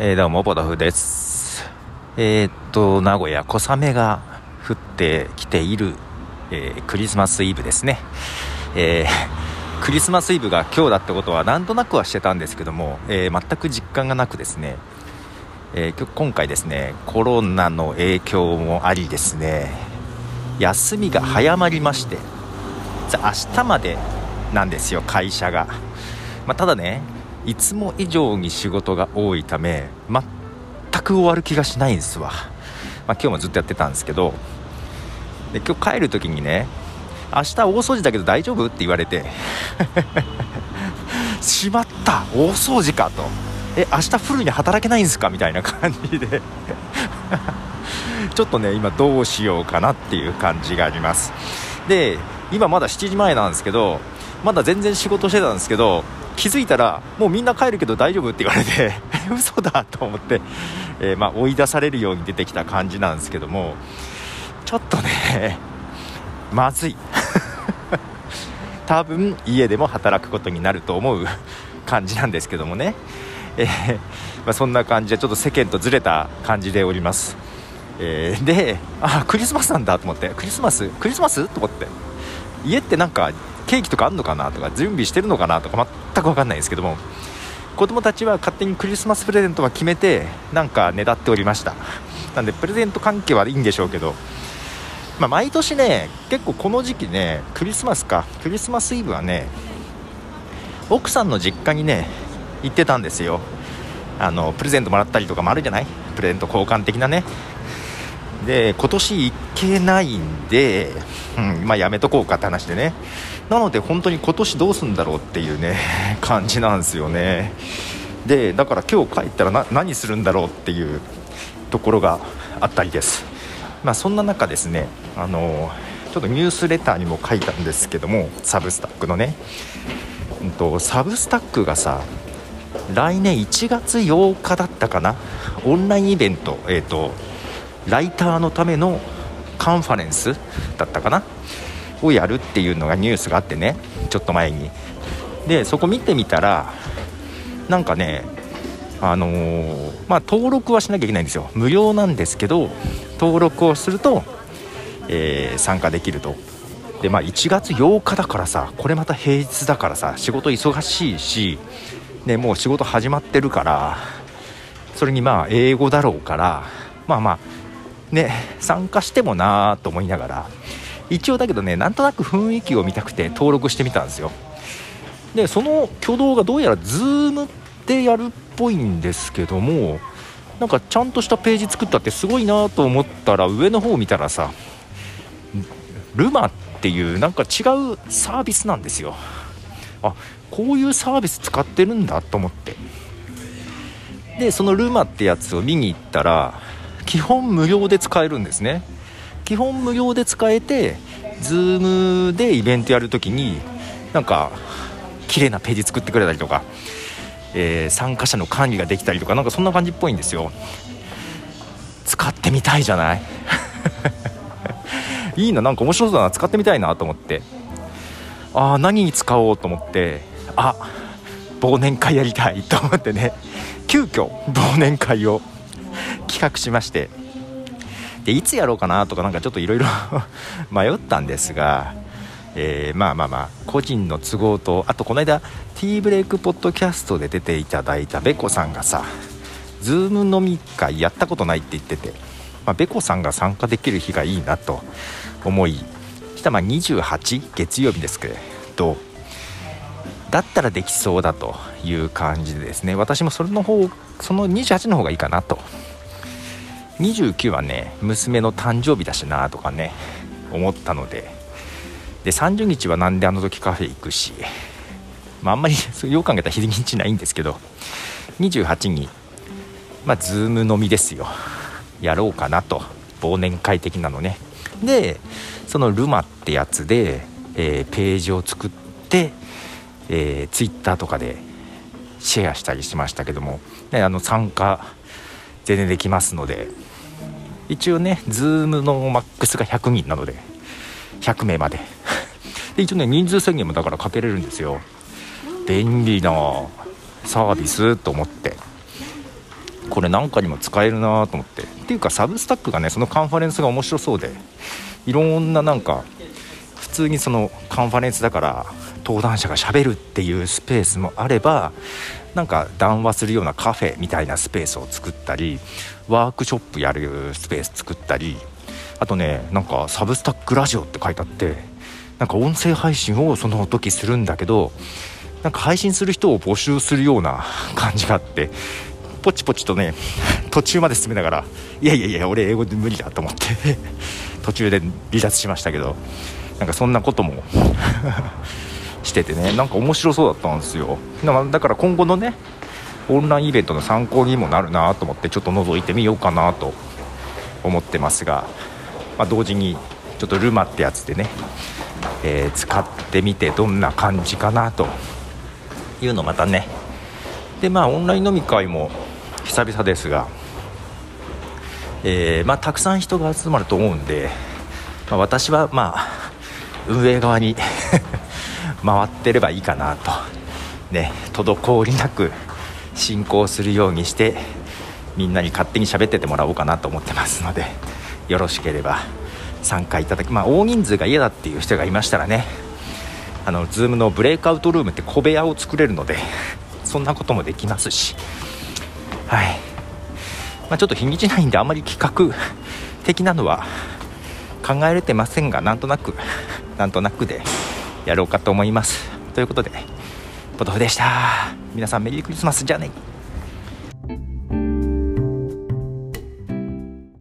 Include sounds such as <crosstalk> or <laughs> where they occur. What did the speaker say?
えー、どうも、ポトフです。えーっと、名古屋、小雨が降ってきている、えークリスマスイブですね。え <laughs> クリスマスイブが今日だってことはなんとなくはしてたんですけども、え全く実感がなくですね、え今回ですね、コロナの影響もありですね、休みが早まりまして、明日までなんですよ、会社が。まあ、ただね、いつも以上に仕事が多いため全く終わる気がしないんですわ、まあ、今日もずっとやってたんですけどで今日帰る時にね明日大掃除だけど大丈夫って言われて <laughs> しまった大掃除かと。え明日フルに働けないんですか？みたいな感じで。<laughs> ちょっとね今どうしようかなっていう感じがあります。で今まだ7時前なんですけどまだ全然仕事してたんですけど気づいたらもうみんな帰るけど大丈夫って言われて <laughs> 嘘だと思って、えーまあ、追い出されるように出てきた感じなんですけどもちょっとねまずい。多分家でも働くことになると思う感じなんですけどもね、えーまあ、そんな感じでちょっと世間とずれた感じでおります、えーであクリスマスなんだと思って。クリスマス？クリスマス？と思って。家ってなんかケーキとかあんのかなとか準備してるのかなとか全く分かんないですけども子供たちは勝手にクリスマスプレゼントは決めてなんかねだっておりました。なんでプレゼント関係はいいんでしょうけどまあ、毎年ね結構この時期ねクリスマスか。クリスマスイブはね奥さんの実家にね行ってたんですよ。あのプレゼントもらったりとかもあるじゃない？プレゼント交換的なね。で今年行けないんで、うんまあ、やめとこうかって話でね。なので本当に今年どうするんだろうっていうね <laughs> 感じなんですよね。でだから今日帰ったら何するんだろうっていうところがあったりです。まあそんな中ですねあのちょっとニュースレターにも書いたんですけどもサブスタックのね、うんと、サブスタックがさ来年1月8日だったかなオンラインイベントえっ、とライターのためのカンファレンスだったかな。をやるっていうのがニュースがあってねちょっと前に。でそこ見てみたらなんかねあのーまあ登録はしなきゃいけないんですよ。無料なんですけど登録をすると、えー参加できると。でまあ1月8日だからさこれまた平日だからさ仕事忙しいしねもう仕事始まってるからそれにまあ英語だろうからまあまあね参加してもなーと思いながら一応だけどねなんとなく雰囲気を見たくて登録してみたんですよ。でその挙動がどうやら Zoom でやるっぽいんですけどもなんかちゃんとしたページ作ったってすごいなと思ったら上の方見たらさルマっていうなんか違うサービスなんですよ。あこういうサービス使ってるんだと思って。でそのルマってやつを見に行ったら基本無料で使えるんですね。基本無料で使えて Zoom でイベントやるときになんか綺麗なページ作ってくれたりとか、えー参加者の管理ができたりとかなんかそんな感じっぽいんですよ。使ってみたいじゃない？<laughs> いいななんか面白そうだな使ってみたいなと思って。ああ何に使おうと思って？あ忘年会やりたいと思ってね。急遽忘年会を企画しまして。でいつやろうかなとかなんかちょっといろいろ <laughs> 迷ったんですが、えーまあまあまあ個人の都合とあとこの間 T ブレイクポッドキャストで出ていただいたベコさんがさズーム飲み会やったことないって言ってて、まあ、ベコさんが参加できる日がいいなと思いしたまあ28月曜日ですけどだったらできそうだという感じでですね私もそれの方その28の方がいいかなと29はね娘の誕生日だしなとかね思ったので。で30日はなんであの時カフェ行くし、まあ、あんまり <laughs> そうよう考えたら日にちないんですけど。28にまあ Zoom 飲みですよ。やろうかなと。忘年会的なのね。でその luma ってやつで、えーページを作って、えー、ツイッターとかでシェアしたりしましたけども、ね、あの参加全然できますので。一応ね Zoom のマックスが100人なので100名まで。<laughs> で一応ね人数制限もだからかけれるんですよ。便利なサービスと思って。これなんかにも使えるなと思って。っていうかサブスタックがねそのカンファレンスが面白そうで。いろんななんか普通にそのカンファレンスだから登壇者がしゃべるっていうスペースもあればなんか談話するようなカフェみたいなスペースを作ったりワークショップやるスペース作ったりあとねなんかサブスタックラジオって書いてあってなんか音声配信をその時するんだけどなんか配信する人を募集するような感じがあってポチポチとね途中まで進めながらいやいやいや俺英語で無理だと思って途中で離脱しましたけどなんかそんなこともしててねなんか面白そうだったんですよ。だから今後のねオンラインイベントの参考にもなるなと思ってちょっと覗いてみようかなと思ってますが、まあ、同時にちょっとルマってやつでね、えー、使ってみてどんな感じかなと。いうのまたね。でまあオンライン飲み会も久々ですが、えー、まあ、たくさん人が集まると思うんで、まあ、私はまあ運営側に回ってればいいかなと。ね滞りなく進行するようにしてみんなに勝手に喋っててもらおうかなと思ってますのでよろしければ参加いただきまあ大人数が嫌だっていう人がいましたらねあの Zoom のブレイクアウトルームって小部屋を作れるのでそんなこともできますし。はい、まあ、ちょっと日にちないんであまり企画的なのは考えれてませんがなんとなくなんとなくで。やろうかと思います。ということでポトフでした。皆さんメリークリスマスじゃあね。